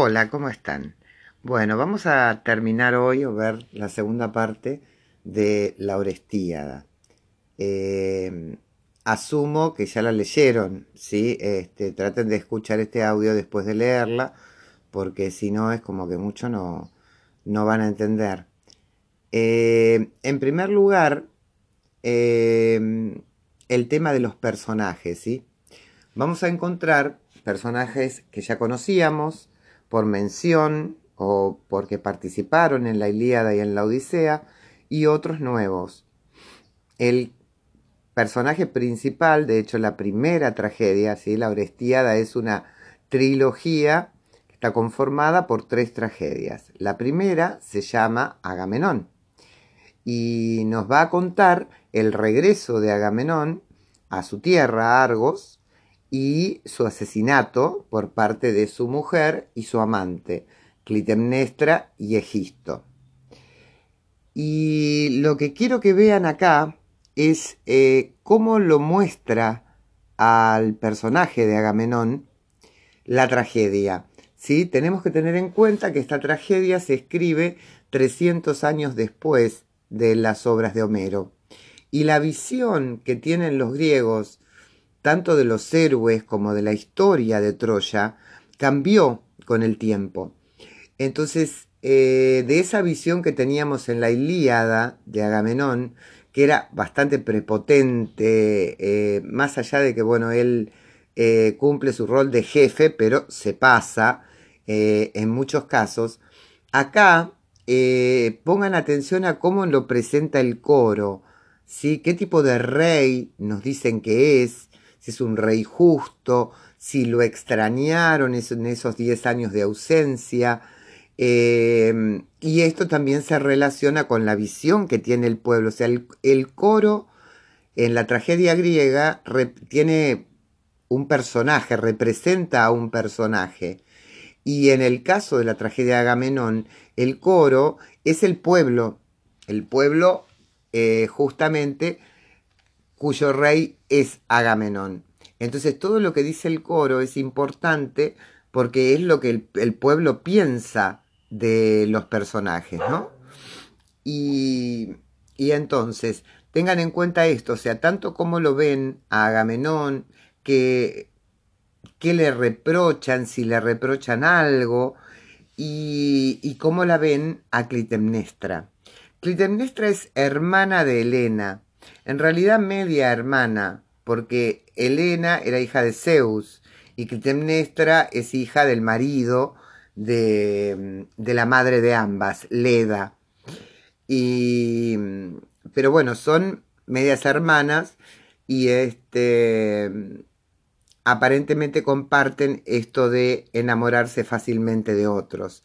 Hola, ¿cómo están? Bueno, vamos a terminar hoy o ver la segunda parte de la Orestíada. Eh, asumo que ya la leyeron, ¿sí? Este, traten de escuchar este audio después de leerla, porque si no es como que mucho no, no van a entender. Eh, en primer lugar, eh, el tema de los personajes, ¿sí? Vamos a encontrar personajes que ya conocíamos por mención o porque participaron en la Ilíada y en la Odisea, y otros nuevos. El personaje principal, de hecho la primera tragedia, ¿sí? la Orestíada es una trilogía que está conformada por tres tragedias. La primera se llama Agamenón y nos va a contar el regreso de Agamenón a su tierra, Argos, y su asesinato por parte de su mujer y su amante, Clitemnestra y Egisto. Y lo que quiero que vean acá es eh, cómo lo muestra al personaje de Agamenón la tragedia. ¿sí? Tenemos que tener en cuenta que esta tragedia se escribe 300 años después de las obras de Homero. Y la visión que tienen los griegos, tanto de los héroes como de la historia de Troya, cambió con el tiempo. Entonces, eh, de esa visión que teníamos en la Ilíada de Agamenón, que era bastante prepotente, eh, más allá de que, bueno, él eh, cumple su rol de jefe, pero se pasa en muchos casos, acá pongan atención a cómo lo presenta el coro, ¿sí? ¿Qué tipo de rey nos dicen que es? Si es un rey justo, si lo extrañaron en esos 10 años de ausencia. Em, y esto también se relaciona con la visión que tiene el pueblo. O sea, el, coro en la tragedia griega tiene un personaje, representa a un personaje. Y en el caso de la tragedia de Agamenón, el coro es el pueblo, el pueblo eh, justamente cuyo rey es Agamenón. Entonces todo lo que dice el coro es importante porque es lo que el, pueblo piensa de los personajes, ¿no? Y, y, entonces, tengan en cuenta esto, o sea, tanto como lo ven a Agamenón, que qué le reprochan, si le reprochan algo, y, cómo la ven a Clitemnestra. Clitemnestra es hermana de Helena, en realidad media hermana, porque Helena era hija de Zeus y Clitemnestra es hija del marido de, de la madre de ambas, Leda. Y, pero bueno, son medias hermanas y este aparentemente comparten esto de enamorarse fácilmente de otros.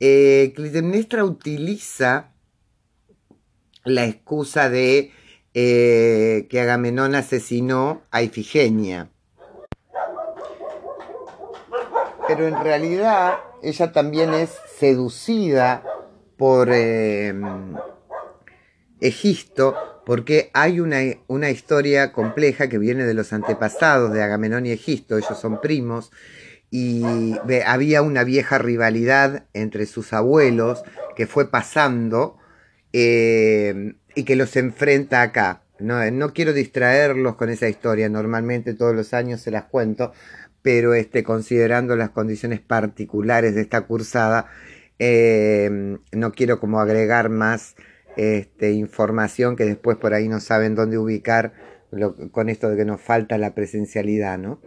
Eh, Clitemnestra utiliza la excusa de eh, que Agamenón asesinó a Ifigenia. Pero en realidad ella también es seducida por eh, Egisto porque hay una, una, historia compleja que viene de los antepasados de Agamenón y Egisto, ellos son primos, y había una vieja rivalidad entre sus abuelos que fue pasando eh, y que los enfrenta acá. No, no, quiero distraerlos con esa historia, normalmente todos los años se las cuento, pero este, considerando las condiciones particulares de esta cursada, eh, no quiero como agregar más este, información que después por ahí no saben dónde ubicar con esto de que nos falta la presencialidad, ¿no?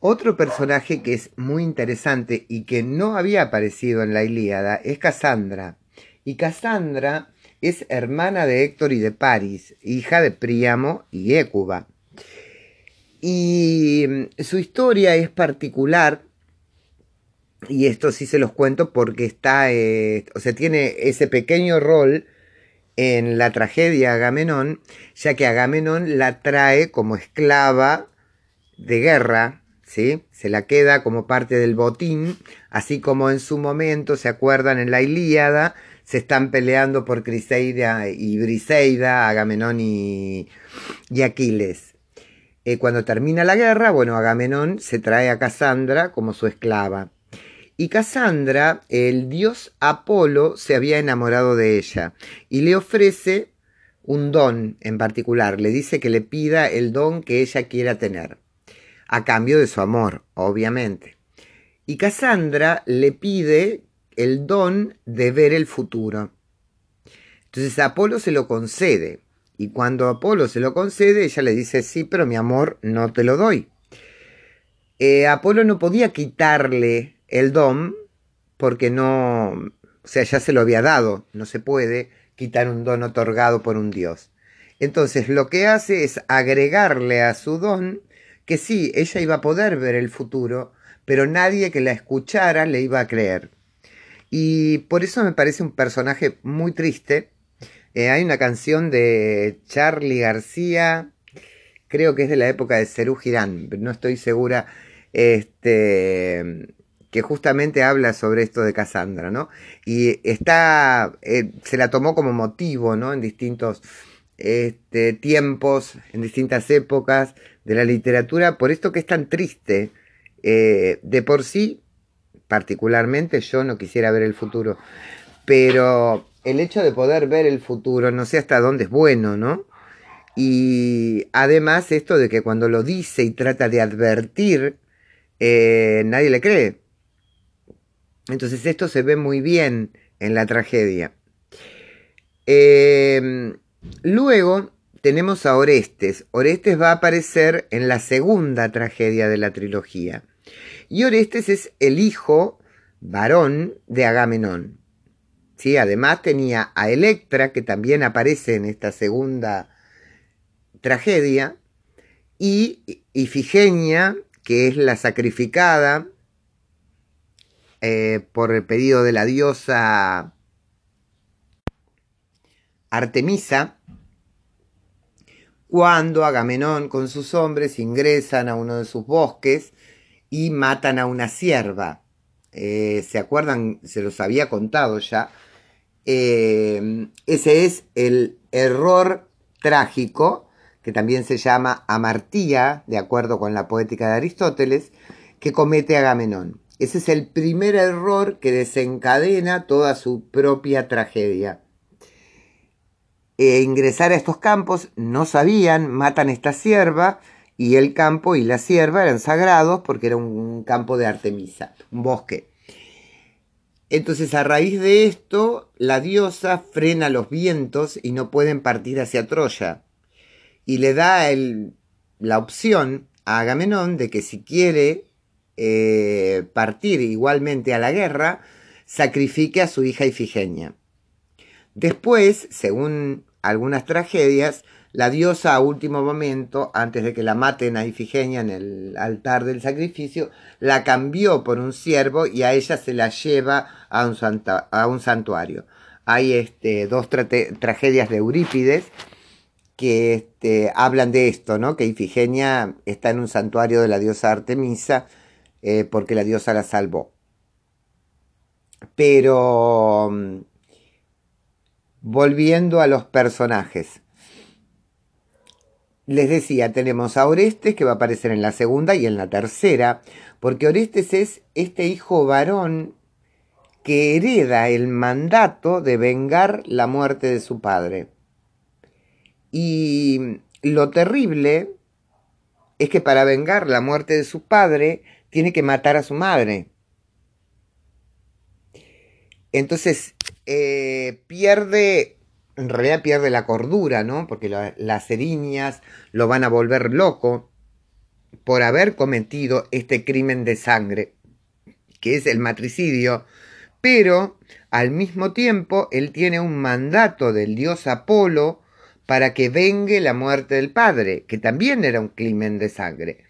Otro personaje que es muy interesante y que no había aparecido en la Ilíada es Cassandra. Y Cassandra es hermana de Héctor y de Paris, hija de Príamo y Écuba. Y mm, su historia es particular y esto sí se los cuento porque está, eh, o sea, tiene ese pequeño rol en la tragedia Agamenón, ya que Agamenón la trae como esclava de guerra, ¿sí? Se la queda como parte del botín, así como en su momento, ¿se acuerdan? En la Ilíada se están peleando por Criseida y Briseida, Agamenón y, y Aquiles. Eh, cuando termina la guerra, bueno, Agamenón se trae a Casandra como su esclava. Y Casandra, el dios Apolo, se había enamorado de ella y le ofrece un don en particular. Le dice que le pida el don que ella quiera tener, a cambio de su amor, obviamente. Y Casandra le pide el don de ver el futuro. Entonces Apolo se lo concede. Y cuando Apolo se lo concede, ella le dice, sí, pero mi amor, no te lo doy. Eh, Apolo no podía quitarle el don, porque no, o sea, ya se lo había dado, no se puede quitar un don otorgado por un dios. Entonces lo que hace es agregarle a su don que sí, ella iba a poder ver el futuro, pero nadie que la escuchara le iba a creer. Y por eso me parece un personaje muy triste. Eh, hay una canción de Charlie García, creo que es de la época de Cerú Girán, no estoy segura. Este, que justamente habla sobre esto de Cassandra, ¿no? Y está, eh, se la tomó como motivo, ¿no? En distintos este, tiempos, en distintas épocas de la literatura, por esto que es tan triste. Eh, de por sí, particularmente, yo no quisiera ver el futuro, pero el hecho de poder ver el futuro, no sé hasta dónde es bueno, ¿no? Y además esto de que cuando lo dice y trata de advertir, eh, nadie le cree. Entonces esto se ve muy bien en la tragedia. Em, luego tenemos a Orestes. Orestes va a aparecer en la segunda tragedia de la trilogía. Y Orestes es el hijo varón de Agamenón. ¿Sí? Además tenía a Electra, que también aparece en esta segunda tragedia, y Ifigenia, que es la sacrificada eh, por el pedido de la diosa Artemisa, cuando Agamenón con sus hombres ingresan a uno de sus bosques y matan a una sierva. Eh, ¿Se acuerdan? Se los había contado ya. Eh, ese es el error trágico, que también se llama amartía, de acuerdo con la poética de Aristóteles, que comete Agamenón. Ese es el primer error que desencadena toda su propia tragedia. E ingresar a estos campos no sabían, matan esta sierva y el campo y la sierva eran sagrados porque era un campo de Artemisa, un bosque. Entonces a raíz de esto, la diosa frena los vientos y no pueden partir hacia Troya. Y le da la opción a Agamenón de que si quiere eh, partir igualmente a la guerra, sacrifique a su hija Ifigenia. Después, según algunas tragedias, la diosa a último momento, antes de que la maten a Ifigenia en el altar del sacrificio, la cambió por un siervo y a ella se la lleva a un, santuario. Hay este, dos tragedias de Eurípides que este, hablan de esto, ¿no? que Ifigenia está en un santuario de la diosa Artemisa eh, porque la diosa la salvó. Pero mm, volviendo a los personajes. Les decía, tenemos a Orestes que va a aparecer en la segunda y en la tercera, porque Orestes es este hijo varón que hereda el mandato de vengar la muerte de su padre. Y lo terrible es que para vengar la muerte de su padre tiene que matar a su madre. Entonces, eh, pierde, en realidad pierde la cordura, ¿no? Porque las eriñas lo van a volver loco por haber cometido este crimen de sangre, que es el matricidio, pero al mismo tiempo él tiene un mandato del dios Apolo para que vengue la muerte del padre, que también era un crimen de sangre.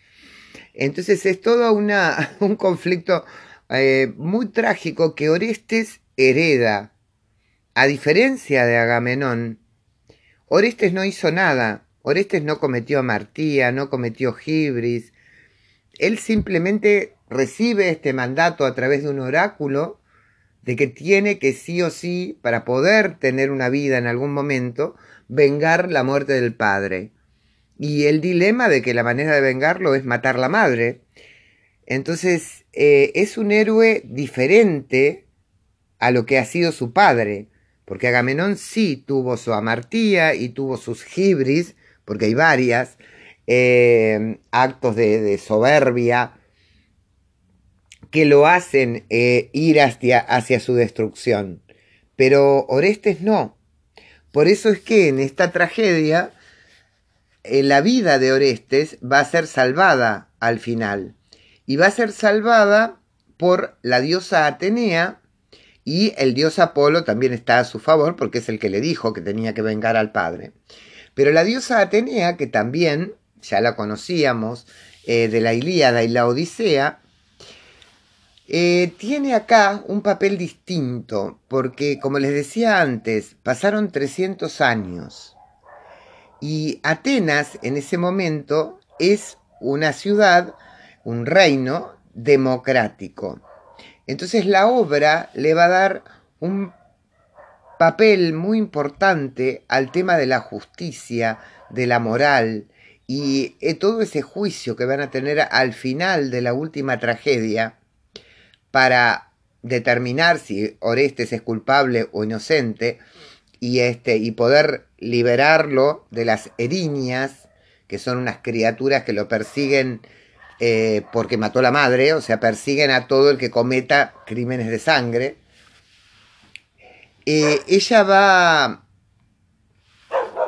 Entonces es todo una, un conflicto eh, muy trágico que Orestes hereda. A diferencia de Agamenón, Orestes no hizo nada. Orestes no cometió amartía, no cometió gibris. Él simplemente recibe este mandato a través de un oráculo de que tiene que sí o sí, para poder tener una vida en algún momento, vengar la muerte del padre y el dilema de que la manera de vengarlo es matar la madre. Entonces eh, es un héroe diferente a lo que ha sido su padre, porque Agamenón sí tuvo su amartía y tuvo sus gibris, porque hay varias, eh, actos de, soberbia que lo hacen eh, ir hacia, su destrucción. Pero Orestes no. Por eso es que en esta tragedia eh, la vida de Orestes va a ser salvada al final. Y va a ser salvada por la diosa Atenea y el dios Apolo también está a su favor porque es el que le dijo que tenía que vengar al padre. Pero la diosa Atenea, que también ya la conocíamos eh, de la Ilíada y la Odisea, eh, tiene acá un papel distinto, porque como les decía antes, pasaron 300 años y Atenas en ese momento es una ciudad, un reino democrático. Entonces la obra le va a dar un papel muy importante al tema de la justicia, de la moral y eh, todo ese juicio que van a tener al final de la última tragedia para determinar si Orestes es culpable o inocente y, este, y poder liberarlo de las eriñas, que son unas criaturas que lo persiguen eh, porque mató a la madre, o sea, persiguen a todo el que cometa crímenes de sangre. Eh, ella va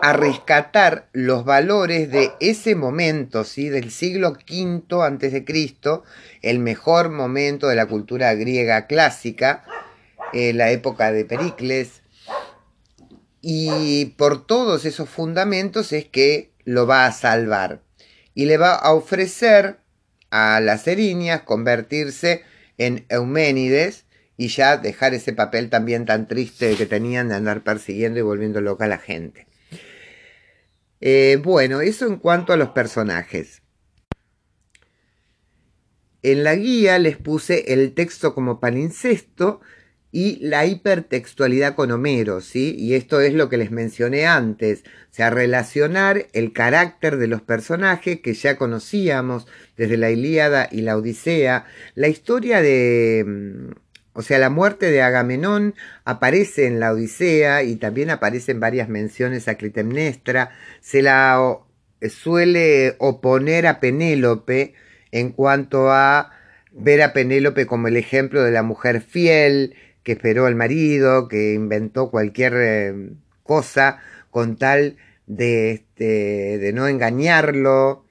a rescatar los valores de ese momento, ¿sí? del siglo V antes de Cristo, el mejor momento de la cultura griega clásica, eh, la época de Pericles, y por todos esos fundamentos es que lo va a salvar y le va a ofrecer a las erinias convertirse en Euménides y ya dejar ese papel también tan triste que tenían de andar persiguiendo y volviendo loca a la gente. Eh, bueno, eso en cuanto a los personajes. En la guía les puse el texto como palincesto y la hipertextualidad con Homero, ¿sí? Y esto es lo que les mencioné antes, o sea, relacionar el carácter de los personajes que ya conocíamos desde la Ilíada y la Odisea, la historia de mm, o sea, la muerte de Agamenón aparece en la Odisea y también aparecen varias menciones a Clitemnestra. Se la suele oponer a Penélope en cuanto a ver a Penélope como el ejemplo de la mujer fiel que esperó al marido, que inventó cualquier eh, cosa con tal de, este, de no engañarlo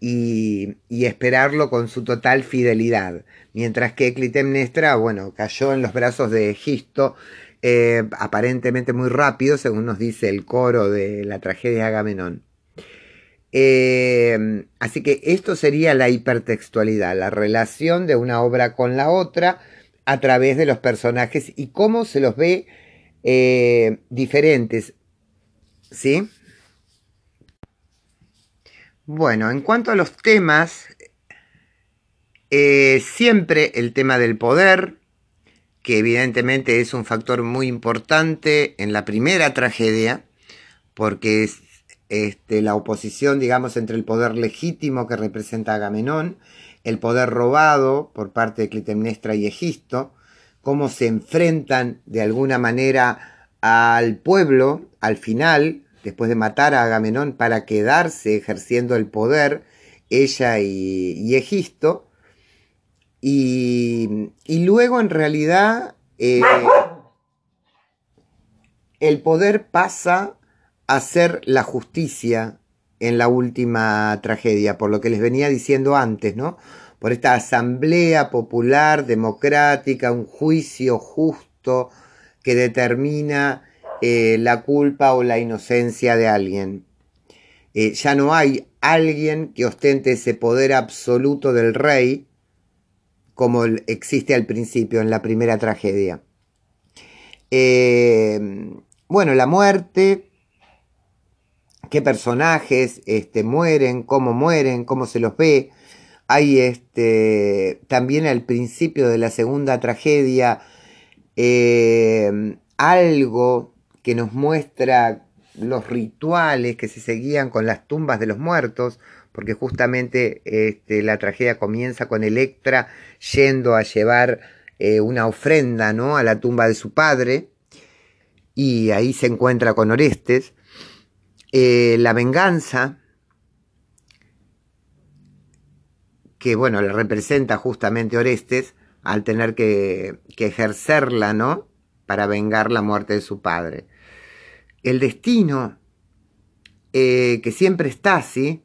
y, y esperarlo con su total fidelidad mientras que Clitemnestra, bueno, cayó en los brazos de Egisto, eh, aparentemente muy rápido, según nos dice el coro de la tragedia de Agamenón. Eh, así que esto sería la hipertextualidad, la relación de una obra con la otra a través de los personajes y cómo se los ve eh, diferentes. ¿Sí? Bueno, en cuanto a los temas, eh, siempre el tema del poder, que evidentemente es un factor muy importante en la primera tragedia, porque es este, la oposición, digamos, entre el poder legítimo que representa Agamenón, el poder robado por parte de Clitemnestra y Egisto, cómo se enfrentan de alguna manera al pueblo al final, después de matar a Agamenón para quedarse ejerciendo el poder, ella y, y Egisto, y, luego en realidad eh, el poder pasa a ser la justicia en la última tragedia, por lo que les venía diciendo antes, ¿no? Por esta asamblea popular, democrática, un juicio justo que determina eh, la culpa o la inocencia de alguien. Eh, ya no hay alguien que ostente ese poder absoluto del rey, como existe al principio en la primera tragedia. Eh, bueno, la muerte, qué personajes este, mueren, cómo mueren, cómo se los ve. Hay este, también al principio de la segunda tragedia eh, algo que nos muestra los rituales que se seguían con las tumbas de los muertos, porque justamente este, la tragedia comienza con Electra yendo a llevar eh, una ofrenda ¿no? a la tumba de su padre, y ahí se encuentra con Orestes. Eh, la venganza, que bueno, le representa justamente Orestes al tener que, ejercerla, ¿no? Para vengar la muerte de su padre. El destino, eh, que siempre está así,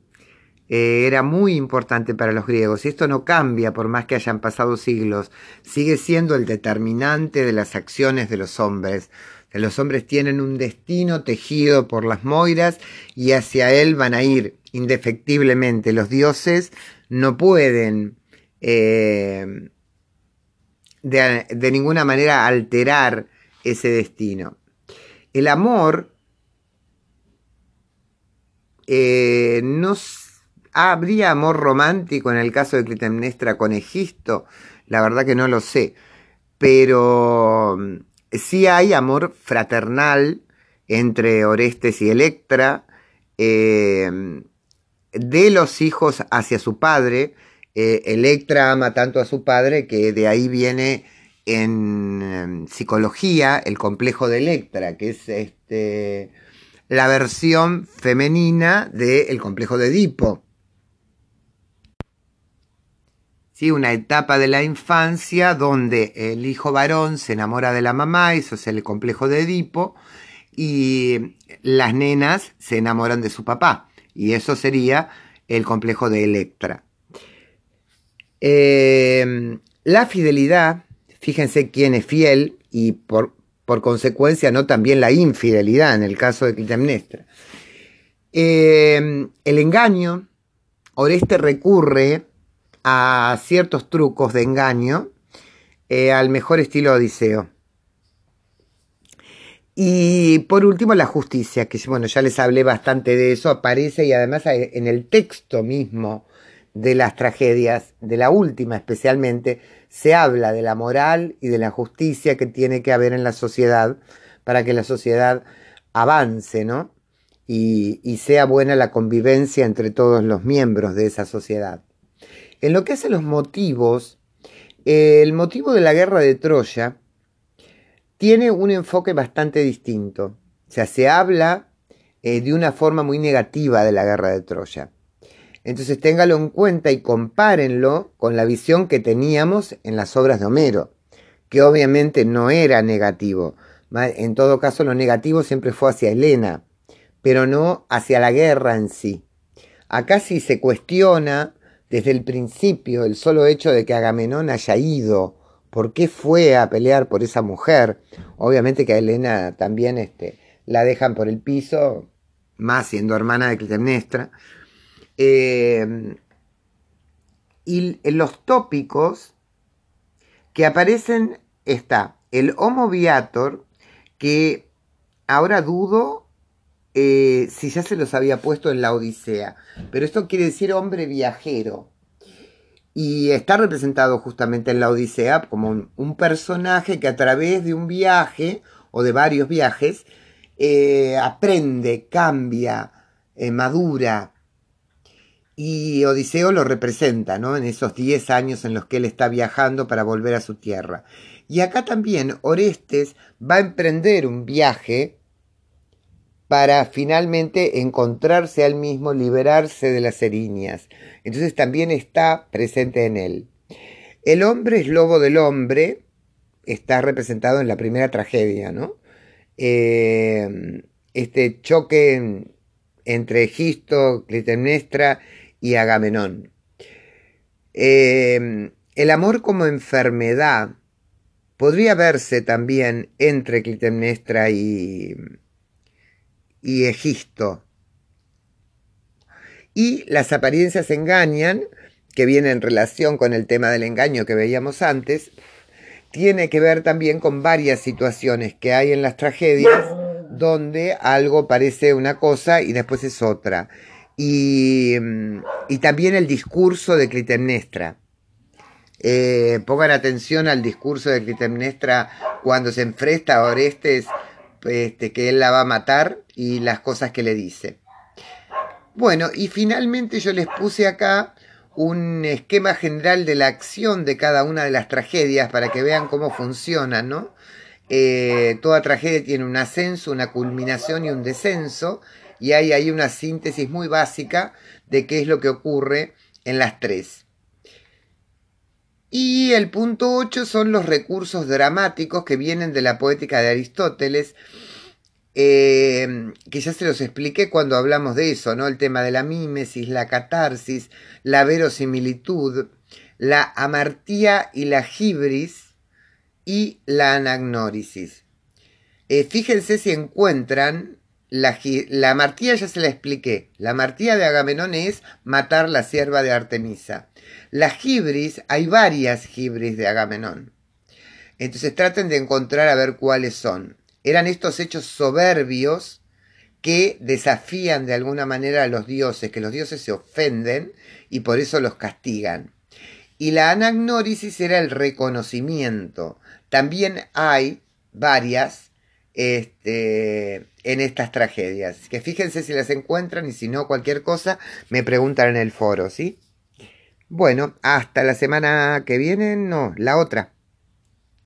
eh, era muy importante para los griegos y esto no cambia por más que hayan pasado siglos, sigue siendo el determinante de las acciones de los hombres los hombres tienen un destino tejido por las moiras y hacia él van a ir indefectiblemente. Los dioses no pueden eh, de, ninguna manera alterar ese destino. El amor eh, no habría amor romántico en el caso de Clitemnestra con Egisto, la verdad que no lo sé, pero sí hay amor fraternal entre Orestes y Electra, eh, de los hijos hacia su padre. Eh, Electra ama tanto a su padre que de ahí viene en em, psicología el complejo de Electra, que es este, la versión femenina del complejo de Edipo. ¿Sí? una etapa de la infancia donde el hijo varón se enamora de la mamá, eso es el complejo de Edipo, y las nenas se enamoran de su papá, y eso sería el complejo de Electra. Em, la fidelidad, fíjense quién es fiel y por, por, consecuencia no también la infidelidad en el caso de Clitemnestra. Em, el engaño, Oreste recurre a ciertos trucos de engaño eh, al mejor estilo Odiseo. Y por último, la justicia, que bueno, ya les hablé bastante de eso, aparece y además en el texto mismo de las tragedias, de la última especialmente, se habla de la moral y de la justicia que tiene que haber en la sociedad para que la sociedad avance, ¿no? Y, y sea buena la convivencia entre todos los miembros de esa sociedad. En lo que hace los motivos, el motivo de la guerra de Troya tiene un enfoque bastante distinto. O sea, se habla eh, de una forma muy negativa de la guerra de Troya. Entonces téngalo en cuenta y compárenlo con la visión que teníamos en las obras de Homero, que obviamente no era negativo. En todo caso, lo negativo siempre fue hacia Helena, pero no hacia la guerra en sí. Acá sí se cuestiona desde el principio, el solo hecho de que Agamenón haya ido, por qué fue a pelear por esa mujer, obviamente que a Elena también este, la dejan por el piso, más siendo hermana de Clitemnestra. Eh, y los tópicos que aparecen está el Homo Viator, que ahora dudo eh, si ya se los había puesto en la Odisea. Pero esto quiere decir hombre viajero. Y está representado justamente en la Odisea como un, personaje que a través de un viaje o de varios viajes eh, aprende, cambia, eh, madura. Y Odiseo lo representa, ¿no? En esos 10 años en los que él está viajando para volver a su tierra. Y acá también Orestes va a emprender un viaje para finalmente encontrarse al mismo, liberarse de las eriñas. Entonces también está presente en él. El hombre es lobo del hombre, está representado en la primera tragedia, ¿no? Eh, este choque entre Egisto, Clitemnestra y Agamenón. Eh, el amor como enfermedad podría verse también entre Clitemnestra y, y Egisto. Y las apariencias engañan, que viene en relación con el tema del engaño que veíamos antes, tiene que ver también con varias situaciones que hay en las tragedias donde algo parece una cosa y después es otra. Y, mm, también el discurso de Clitemnestra. Eh, pongan atención al discurso de Clitemnestra cuando se enfrenta a Orestes este, que él la va a matar y las cosas que le dice. Bueno, y finalmente yo les puse acá un esquema general de la acción de cada una de las tragedias para que vean cómo funcionan, ¿no? Eh, toda tragedia tiene un ascenso, una culminación y un descenso, y hay ahí una síntesis muy básica de qué es lo que ocurre en las tres. Y el punto 8 son los recursos dramáticos que vienen de la poética de Aristóteles, eh, que ya se los expliqué cuando hablamos de eso, ¿no? El tema de la mímesis, la catarsis, la verosimilitud, la amartía y la gibris y la anagnórisis. Eh, fíjense si encuentran la, amartía ya se la expliqué. La amartía de Agamenón es matar la sierva de Artemisa. La gibris, hay varias gibris de Agamenón. Entonces traten de encontrar a ver cuáles son eran estos hechos soberbios que desafían de alguna manera a los dioses, que los dioses se ofenden y por eso los castigan. Y la anagnórisis era el reconocimiento. También hay varias este, en estas tragedias. Que fíjense si las encuentran y si no, cualquier cosa, me preguntan en el foro, ¿sí? Bueno, hasta la semana que viene, no, la otra.